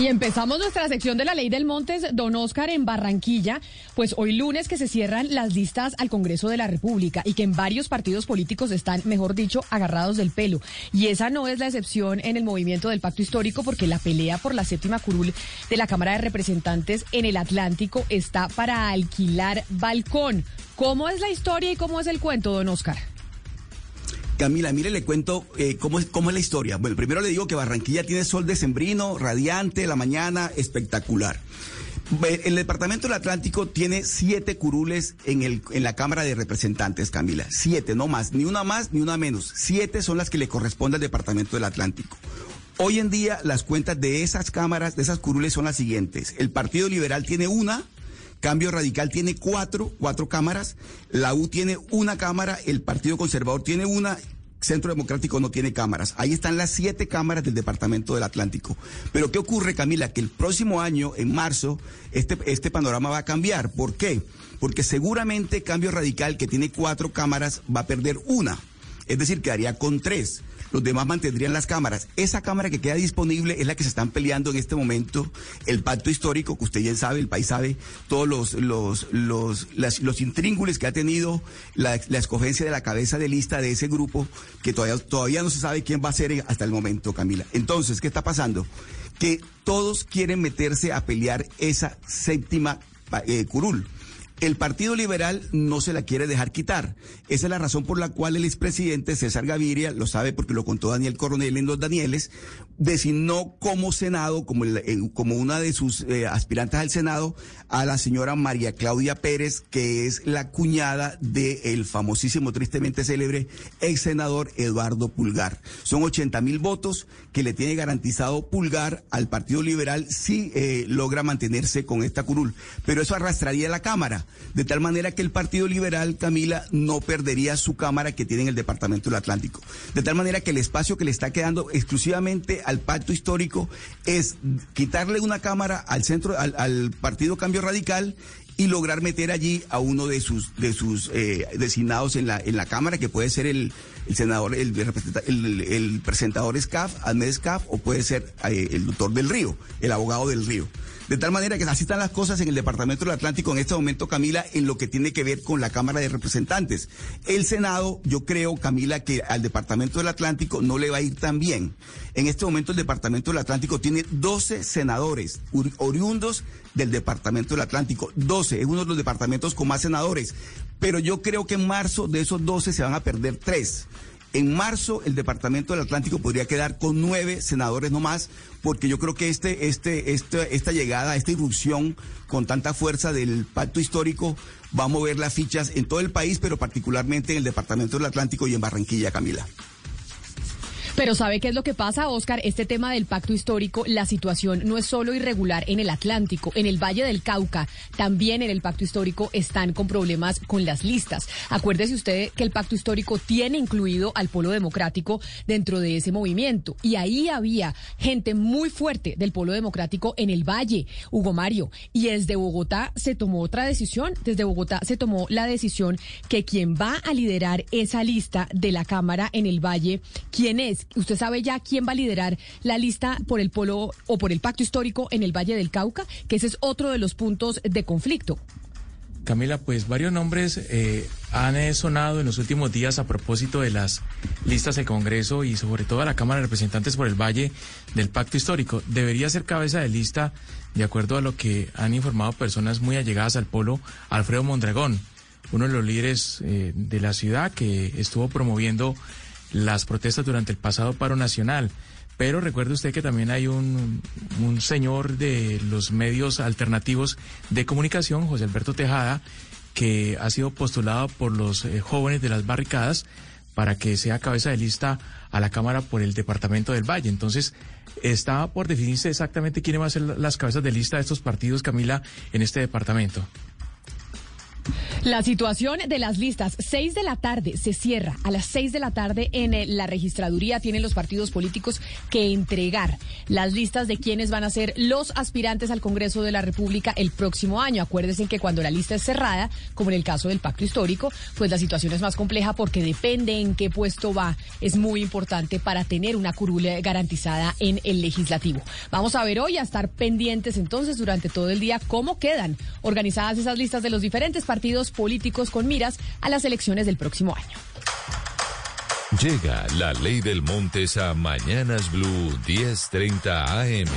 Y empezamos nuestra sección de la ley del Montes, don Oscar, en Barranquilla, pues hoy lunes que se cierran las listas al Congreso de la República y que en varios partidos políticos están, mejor dicho, agarrados del pelo. Y esa no es la excepción en el movimiento del pacto histórico porque la pelea por la séptima curul de la Cámara de Representantes en el Atlántico está para alquilar balcón. ¿Cómo es la historia y cómo es el cuento, don Oscar? Camila, mire, le cuento eh, cómo, es, cómo es la historia. Bueno, primero le digo que Barranquilla tiene sol decembrino, radiante, la mañana, espectacular. El Departamento del Atlántico tiene siete curules en, el, en la Cámara de Representantes, Camila. Siete, no más, ni una más ni una menos. Siete son las que le corresponde al Departamento del Atlántico. Hoy en día las cuentas de esas cámaras, de esas curules son las siguientes. El Partido Liberal tiene una, Cambio Radical tiene cuatro, cuatro cámaras, la U tiene una cámara, el Partido Conservador tiene una, Centro Democrático no tiene cámaras. Ahí están las siete cámaras del Departamento del Atlántico. Pero ¿qué ocurre, Camila? Que el próximo año, en marzo, este, este panorama va a cambiar. ¿Por qué? Porque seguramente Cambio Radical, que tiene cuatro cámaras, va a perder una. Es decir, quedaría con tres los demás mantendrían las cámaras. Esa cámara que queda disponible es la que se están peleando en este momento, el pacto histórico, que usted ya sabe, el país sabe, todos los, los, los, los intríngules que ha tenido la, escogencia de la cabeza de lista de ese grupo, que todavía, todavía no se sabe quién va a ser hasta el momento, Camila. Entonces, ¿qué está pasando? Que todos quieren meterse a pelear esa séptima eh, curul el Partido Liberal no se la quiere dejar quitar. Esa es la razón por la cual el expresidente César Gaviria, lo sabe porque lo contó Daniel Coronel en Los Danieles, designó como Senado, como, como una de sus eh, aspirantes al Senado, a la señora María Claudia Pérez, que es la cuñada del famosísimo, tristemente célebre, ex senador Eduardo Pulgar. Son 80 mil votos que le tiene garantizado Pulgar al Partido Liberal si eh, logra mantenerse con esta curul. Pero eso arrastraría la Cámara de tal manera que el Partido Liberal, Camila, no perdería su Cámara que tiene en el Departamento del Atlántico. De tal manera que el espacio que le está quedando exclusivamente al pacto histórico es quitarle una Cámara al centro, al, Partido Cambio Radical y lograr meter allí a uno de sus de sus eh, designados en la en la cámara que puede ser el, senador el, el, presentador SCAF, Ahmed SCAF o puede ser eh, el doctor del Río, el abogado del Río. De tal manera que así están las cosas en el Departamento del Atlántico en este momento, Camila, en lo que tiene que ver con la Cámara de Representantes. El Senado, yo creo, Camila, que al Departamento del Atlántico no le va a ir tan bien. En este momento el Departamento del Atlántico tiene 12 senadores oriundos del Departamento del Atlántico. 12, es uno de los departamentos con más senadores. Pero yo creo que en marzo de esos 12 se van a perder tres. En marzo el Departamento del Atlántico podría quedar con nueve senadores nomás, porque yo creo que este, este, este, esta llegada, esta irrupción con tanta fuerza del pacto histórico va a mover las fichas en todo el país, pero particularmente en el Departamento del Atlántico y en Barranquilla, Camila. Pero ¿sabe qué es lo que pasa, Oscar? Este tema del pacto histórico, la situación no es solo irregular en el Atlántico, en el Valle del Cauca, también en el pacto histórico están con problemas con las listas. Acuérdese usted que el pacto histórico tiene incluido al Polo Democrático dentro de ese movimiento. Y ahí había gente muy fuerte del Polo Democrático en el Valle, Hugo Mario. Y desde Bogotá se tomó otra decisión. Desde Bogotá se tomó la decisión que quien va a liderar esa lista de la Cámara en el Valle, ¿quién es? ¿Usted sabe ya quién va a liderar la lista por el polo o por el pacto histórico en el Valle del Cauca? Que ese es otro de los puntos de conflicto. Camila, pues varios nombres eh, han eh, sonado en los últimos días a propósito de las listas de Congreso y sobre todo a la Cámara de Representantes por el Valle del Pacto Histórico. Debería ser cabeza de lista, de acuerdo a lo que han informado personas muy allegadas al polo, Alfredo Mondragón, uno de los líderes eh, de la ciudad que estuvo promoviendo las protestas durante el pasado paro nacional. Pero recuerde usted que también hay un, un señor de los medios alternativos de comunicación, José Alberto Tejada, que ha sido postulado por los eh, jóvenes de las barricadas para que sea cabeza de lista a la Cámara por el Departamento del Valle. Entonces, está por definirse exactamente quiénes van a ser las cabezas de lista de estos partidos, Camila, en este departamento. La situación de las listas, 6 de la tarde se cierra. A las 6 de la tarde en eh, la registraduría tienen los partidos políticos que entregar las listas de quienes van a ser los aspirantes al Congreso de la República el próximo año. Acuérdense que cuando la lista es cerrada, como en el caso del pacto histórico, pues la situación es más compleja porque depende en qué puesto va. Es muy importante para tener una curula garantizada en el legislativo. Vamos a ver hoy, a estar pendientes entonces durante todo el día cómo quedan organizadas esas listas de los diferentes partidos políticos con miras a las elecciones del próximo año. Llega la ley del Montes a Mañanas Blue 1030 AM.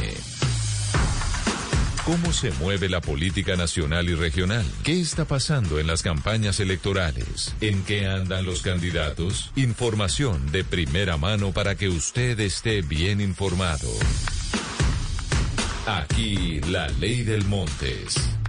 ¿Cómo se mueve la política nacional y regional? ¿Qué está pasando en las campañas electorales? ¿En qué andan los candidatos? Información de primera mano para que usted esté bien informado. Aquí la ley del Montes.